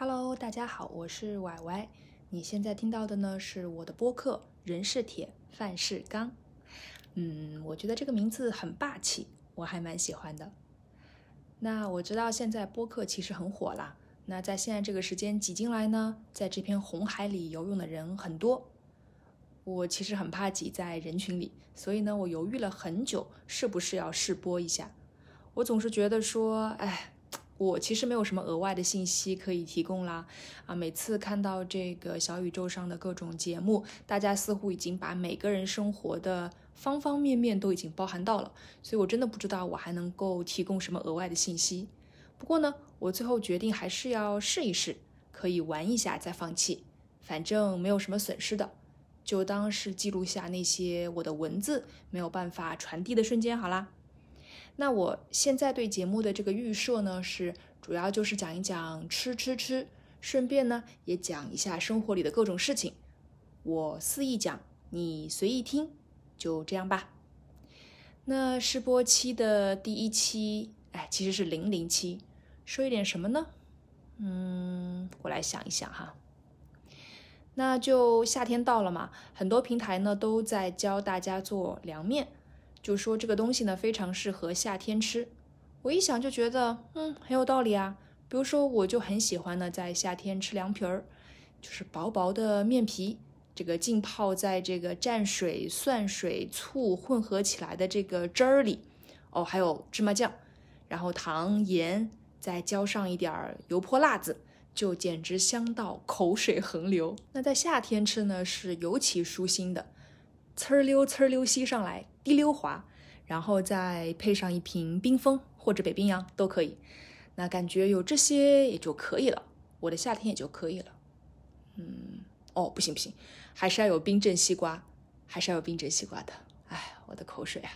Hello，大家好，我是歪歪。你现在听到的呢是我的播客《人是铁，饭是钢》。嗯，我觉得这个名字很霸气，我还蛮喜欢的。那我知道现在播客其实很火啦。那在现在这个时间挤进来呢，在这片红海里游泳的人很多。我其实很怕挤在人群里，所以呢，我犹豫了很久，是不是要试播一下。我总是觉得说，哎。我其实没有什么额外的信息可以提供啦，啊，每次看到这个小宇宙上的各种节目，大家似乎已经把每个人生活的方方面面都已经包含到了，所以我真的不知道我还能够提供什么额外的信息。不过呢，我最后决定还是要试一试，可以玩一下再放弃，反正没有什么损失的，就当是记录下那些我的文字没有办法传递的瞬间好啦。那我现在对节目的这个预设呢，是主要就是讲一讲吃吃吃，顺便呢也讲一下生活里的各种事情。我肆意讲，你随意听，就这样吧。那试播期的第一期，哎，其实是零零七，说一点什么呢？嗯，我来想一想哈。那就夏天到了嘛，很多平台呢都在教大家做凉面。就说这个东西呢，非常适合夏天吃。我一想就觉得，嗯，很有道理啊。比如说，我就很喜欢呢，在夏天吃凉皮儿，就是薄薄的面皮，这个浸泡在这个蘸水、蒜水、醋混合起来的这个汁儿里，哦，还有芝麻酱，然后糖盐，再浇上一点油泼辣子，就简直香到口水横流。那在夏天吃呢，是尤其舒心的。呲溜呲溜吸上来，滴溜滑，然后再配上一瓶冰峰或者北冰洋都可以。那感觉有这些也就可以了，我的夏天也就可以了。嗯，哦，不行不行，还是要有冰镇西瓜，还是要有冰镇西瓜的。哎，我的口水啊！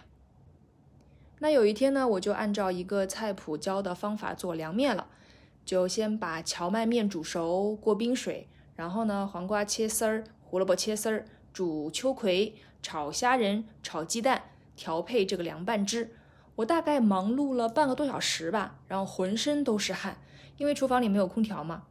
那有一天呢，我就按照一个菜谱教的方法做凉面了，就先把荞麦面煮熟，过冰水，然后呢，黄瓜切丝儿，胡萝卜切丝儿，煮秋葵。炒虾仁、炒鸡蛋，调配这个凉拌汁，我大概忙碌了半个多小时吧，然后浑身都是汗，因为厨房里没有空调嘛。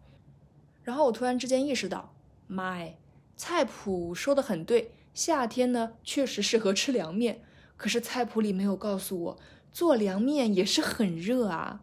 然后我突然之间意识到，妈哎，菜谱说的很对，夏天呢确实适合吃凉面，可是菜谱里没有告诉我，做凉面也是很热啊，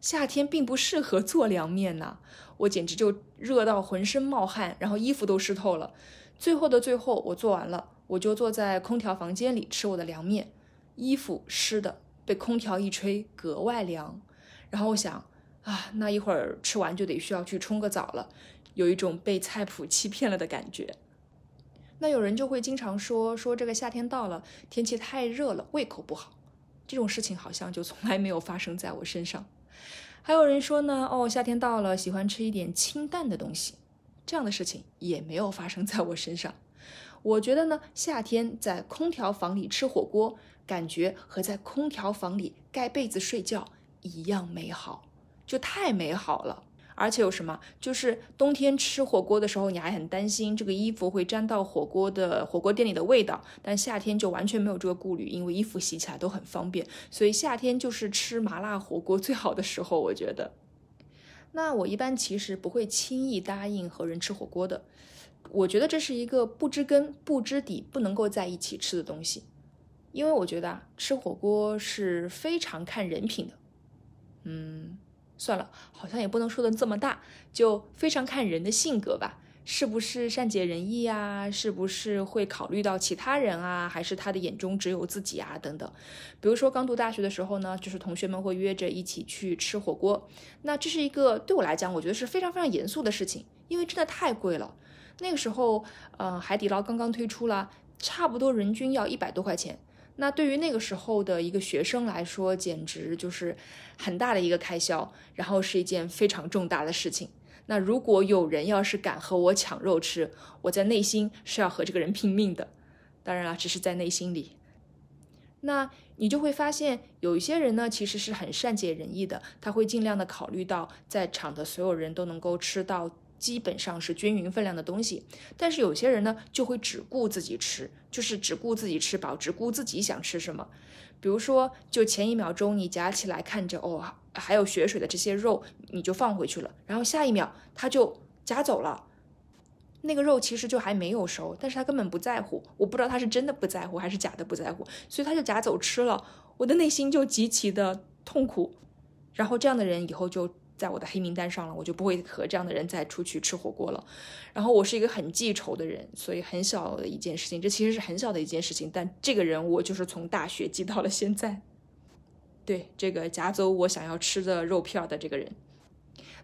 夏天并不适合做凉面呐，我简直就热到浑身冒汗，然后衣服都湿透了。最后的最后，我做完了。我就坐在空调房间里吃我的凉面，衣服湿的，被空调一吹格外凉。然后我想啊，那一会儿吃完就得需要去冲个澡了，有一种被菜谱欺骗了的感觉。那有人就会经常说说这个夏天到了，天气太热了，胃口不好。这种事情好像就从来没有发生在我身上。还有人说呢，哦，夏天到了，喜欢吃一点清淡的东西，这样的事情也没有发生在我身上。我觉得呢，夏天在空调房里吃火锅，感觉和在空调房里盖被子睡觉一样美好，就太美好了。而且有什么，就是冬天吃火锅的时候，你还很担心这个衣服会沾到火锅的火锅店里的味道，但夏天就完全没有这个顾虑，因为衣服洗起来都很方便。所以夏天就是吃麻辣火锅最好的时候，我觉得。那我一般其实不会轻易答应和人吃火锅的。我觉得这是一个不知根不知底、不能够在一起吃的东西，因为我觉得啊，吃火锅是非常看人品的。嗯，算了，好像也不能说的这么大，就非常看人的性格吧，是不是善解人意啊？是不是会考虑到其他人啊？还是他的眼中只有自己啊？等等。比如说刚读大学的时候呢，就是同学们会约着一起去吃火锅，那这是一个对我来讲，我觉得是非常非常严肃的事情，因为真的太贵了。那个时候，呃，海底捞刚刚推出了，差不多人均要一百多块钱。那对于那个时候的一个学生来说，简直就是很大的一个开销，然后是一件非常重大的事情。那如果有人要是敢和我抢肉吃，我在内心是要和这个人拼命的。当然了，只是在内心里。那你就会发现，有一些人呢，其实是很善解人意的，他会尽量的考虑到在场的所有人都能够吃到。基本上是均匀分量的东西，但是有些人呢就会只顾自己吃，就是只顾自己吃饱，只顾自己想吃什么。比如说，就前一秒钟你夹起来看着哦，还有血水的这些肉，你就放回去了，然后下一秒它就夹走了。那个肉其实就还没有熟，但是他根本不在乎。我不知道他是真的不在乎还是假的不在乎，所以他就夹走吃了。我的内心就极其的痛苦。然后这样的人以后就在我的黑名单上了，我就不会和这样的人再出去吃火锅了。然后我是一个很记仇的人，所以很小的一件事情，这其实是很小的一件事情，但这个人我就是从大学记到了现在。对，这个夹走我想要吃的肉片的这个人。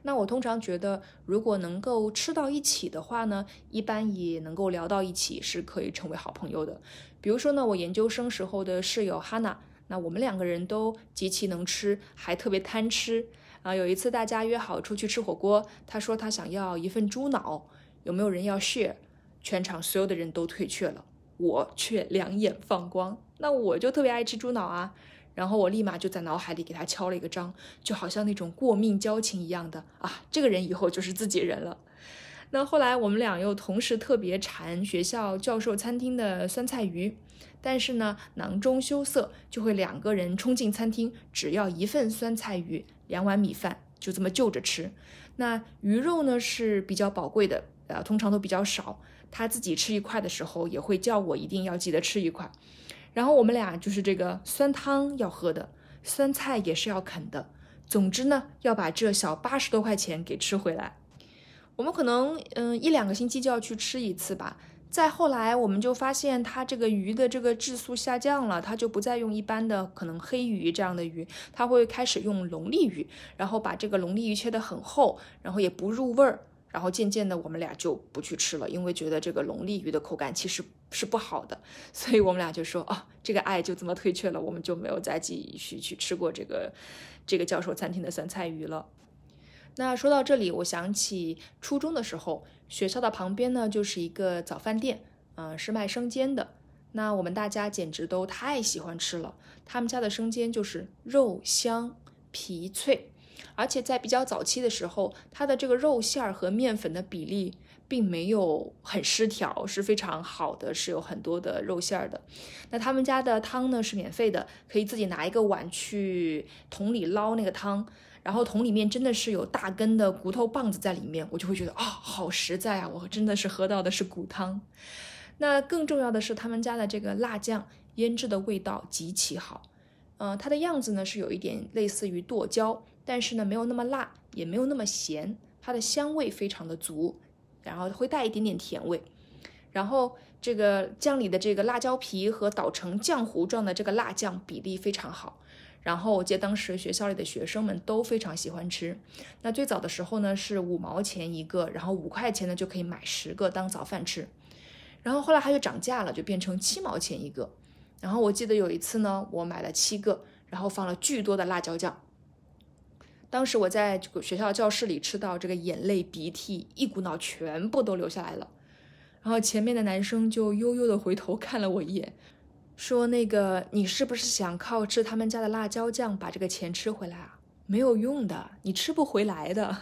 那我通常觉得，如果能够吃到一起的话呢，一般也能够聊到一起，是可以成为好朋友的。比如说呢，我研究生时候的室友哈娜，那我们两个人都极其能吃，还特别贪吃啊。有一次大家约好出去吃火锅，他说他想要一份猪脑，有没有人要 share？全场所有的人都退却了，我却两眼放光。那我就特别爱吃猪脑啊。然后我立马就在脑海里给他敲了一个章，就好像那种过命交情一样的啊，这个人以后就是自己人了。那后来我们俩又同时特别馋学校教授餐厅的酸菜鱼，但是呢囊中羞涩，就会两个人冲进餐厅，只要一份酸菜鱼，两碗米饭，就这么就着吃。那鱼肉呢是比较宝贵的，呃，通常都比较少。他自己吃一块的时候，也会叫我一定要记得吃一块。然后我们俩就是这个酸汤要喝的，酸菜也是要啃的。总之呢，要把这小八十多块钱给吃回来。我们可能嗯一两个星期就要去吃一次吧。再后来，我们就发现它这个鱼的这个质素下降了，它就不再用一般的可能黑鱼这样的鱼，它会开始用龙利鱼，然后把这个龙利鱼切得很厚，然后也不入味儿。然后渐渐的，我们俩就不去吃了，因为觉得这个龙利鱼的口感其实是不好的，所以我们俩就说，哦，这个爱就这么退却了，我们就没有再继续去吃过这个这个教授餐厅的酸菜鱼了。那说到这里，我想起初中的时候，学校的旁边呢就是一个早饭店，嗯，是卖生煎的。那我们大家简直都太喜欢吃了，他们家的生煎就是肉香皮脆。而且在比较早期的时候，它的这个肉馅儿和面粉的比例并没有很失调，是非常好的，是有很多的肉馅儿的。那他们家的汤呢是免费的，可以自己拿一个碗去桶里捞那个汤，然后桶里面真的是有大根的骨头棒子在里面，我就会觉得啊，好实在啊，我真的是喝到的是骨汤。那更重要的是他们家的这个辣酱腌制的味道极其好，嗯，它的样子呢是有一点类似于剁椒。但是呢，没有那么辣，也没有那么咸，它的香味非常的足，然后会带一点点甜味。然后这个酱里的这个辣椒皮和捣成浆糊状的这个辣酱比例非常好。然后我记得当时学校里的学生们都非常喜欢吃。那最早的时候呢是五毛钱一个，然后五块钱呢就可以买十个当早饭吃。然后后来它就涨价了，就变成七毛钱一个。然后我记得有一次呢，我买了七个，然后放了巨多的辣椒酱。当时我在学校教室里吃到这个眼泪鼻涕一股脑全部都流下来了，然后前面的男生就悠悠的回头看了我一眼，说：“那个你是不是想靠吃他们家的辣椒酱把这个钱吃回来啊？没有用的，你吃不回来的。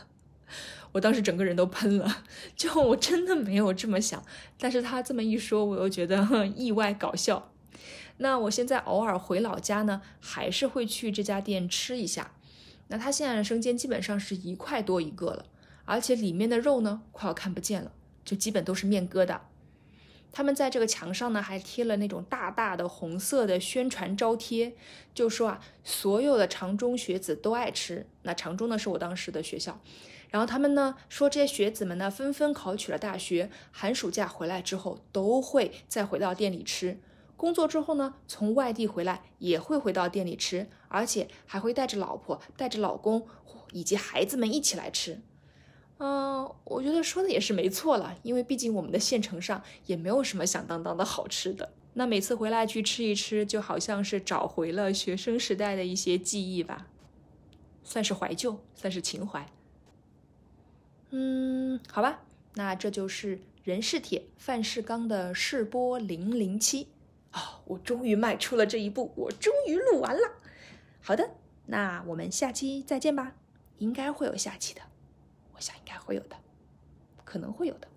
”我当时整个人都喷了，就我真的没有这么想，但是他这么一说，我又觉得意外搞笑。那我现在偶尔回老家呢，还是会去这家店吃一下。那它现在的生煎基本上是一块多一个了，而且里面的肉呢快要看不见了，就基本都是面疙瘩。他们在这个墙上呢还贴了那种大大的红色的宣传招贴，就说啊，所有的长中学子都爱吃。那长中呢是我当时的学校，然后他们呢说这些学子们呢纷纷考取了大学，寒暑假回来之后都会再回到店里吃。工作之后呢，从外地回来也会回到店里吃，而且还会带着老婆、带着老公以及孩子们一起来吃。嗯，我觉得说的也是没错了，因为毕竟我们的县城上也没有什么响当当的好吃的。那每次回来去吃一吃，就好像是找回了学生时代的一些记忆吧，算是怀旧，算是情怀。嗯，好吧，那这就是人世铁、范世刚的试播零零七。哦，我终于迈出了这一步，我终于录完了。好的，那我们下期再见吧，应该会有下期的，我想应该会有的，可能会有的。